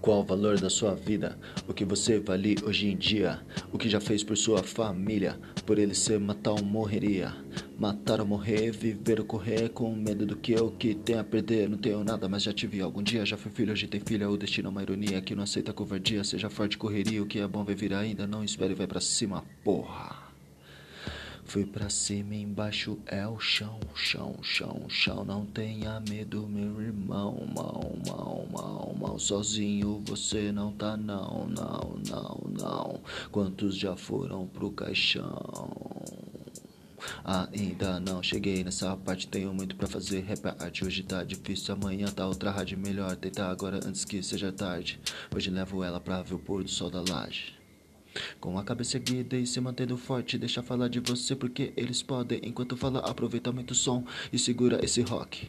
Qual o valor da sua vida? O que você vale hoje em dia? O que já fez por sua família? Por ele ser matar ou morreria? Matar ou morrer, viver ou correr com medo do que eu que tenho a perder. Não tenho nada, mas já tive algum dia. Já fui filho, hoje tem filha. O destino é uma ironia que não aceita covardia. Seja forte, correria. O que é bom vai vir ainda. Não espere, vai pra cima, porra. Fui pra cima, embaixo é o chão, chão, chão, chão. Não tenha medo, meu irmão, mal, mal. Sozinho você não tá, não, não, não, não. Quantos já foram pro caixão? Ainda não cheguei nessa parte, tenho muito pra fazer. Rap arte hoje tá difícil, amanhã tá outra rádio melhor. Tentar agora antes que seja tarde. Hoje levo ela pra ver o pôr do sol da laje. Com a cabeça erguida e se mantendo forte, deixa falar de você porque eles podem. Enquanto fala, aproveita muito o som e segura esse rock.